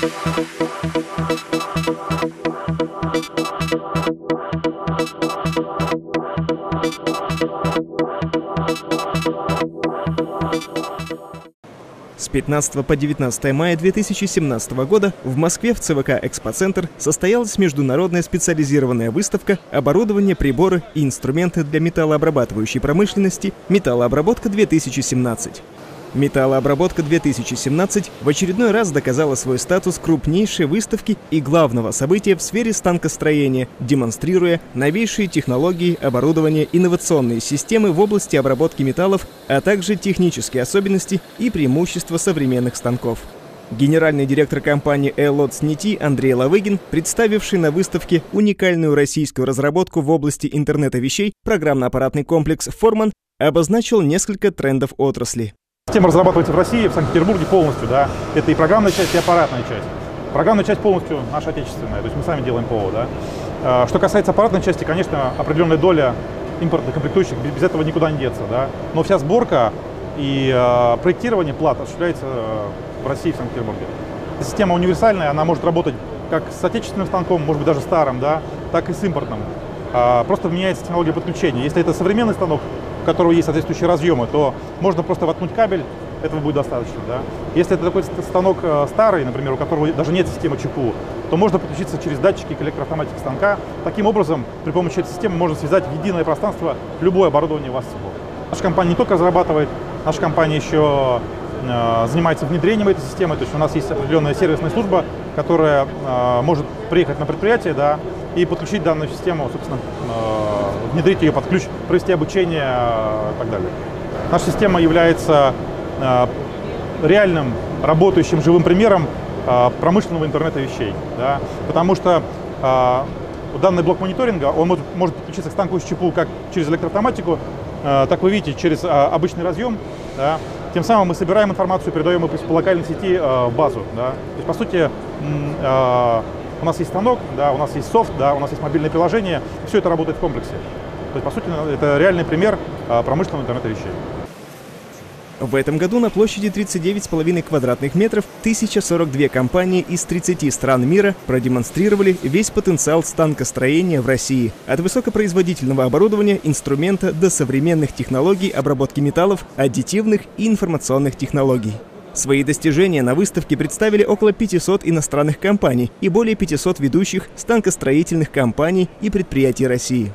С 15 по 19 мая 2017 года в Москве в ЦВК «Экспоцентр» состоялась международная специализированная выставка «Оборудование, приборы и инструменты для металлообрабатывающей промышленности. Металлообработка-2017». Металлообработка 2017 в очередной раз доказала свой статус крупнейшей выставки и главного события в сфере станкостроения, демонстрируя новейшие технологии, оборудование, инновационные системы в области обработки металлов, а также технические особенности и преимущества современных станков. Генеральный директор компании Эллотс Нити Андрей Лавыгин, представивший на выставке уникальную российскую разработку в области интернета вещей, программно-аппаратный комплекс «Форман», обозначил несколько трендов отрасли. Система разрабатывается в России, в Санкт-Петербурге полностью, да. Это и программная часть, и аппаратная часть. Программная часть полностью наша отечественная, то есть мы сами делаем ПО, да. А, что касается аппаратной части, конечно, определенная доля импортных комплектующих, без этого никуда не деться, да. Но вся сборка и э, проектирование плат осуществляется в России, в Санкт-Петербурге. Система универсальная, она может работать как с отечественным станком, может быть даже старым, да, так и с импортным. А, просто меняется технология подключения. Если это современный станок, у которого есть соответствующие разъемы, то можно просто воткнуть кабель, этого будет достаточно. Да? Если это такой станок э, старый, например, у которого даже нет системы ЧПУ, то можно подключиться через датчики к электроавтоматике станка. Таким образом, при помощи этой системы можно связать единое пространство любое оборудование у вас с собой. Наша компания не только разрабатывает, наша компания еще э, занимается внедрением этой системы, то есть у нас есть определенная сервисная служба, которая э, может приехать на предприятие да, и подключить данную систему, собственно, внедрить ее под ключ, провести обучение и так далее. Наша система является э, реальным работающим живым примером э, промышленного интернета вещей, да, потому что э, данный блок мониторинга, он может, подключиться к станку ЧПУ как через электроавтоматику, так вы видите, через обычный разъем, да, тем самым мы собираем информацию, передаем ее по локальной сети в базу. Да. То есть, по сути, у нас есть станок, да, у нас есть софт, да, у нас есть мобильное приложение, все это работает в комплексе. То есть, по сути, это реальный пример а, промышленного интернета вещей. В этом году на площади 39,5 квадратных метров 1042 компании из 30 стран мира продемонстрировали весь потенциал станкостроения в России. От высокопроизводительного оборудования, инструмента до современных технологий обработки металлов, аддитивных и информационных технологий. Свои достижения на выставке представили около 500 иностранных компаний и более 500 ведущих станкостроительных компаний и предприятий России.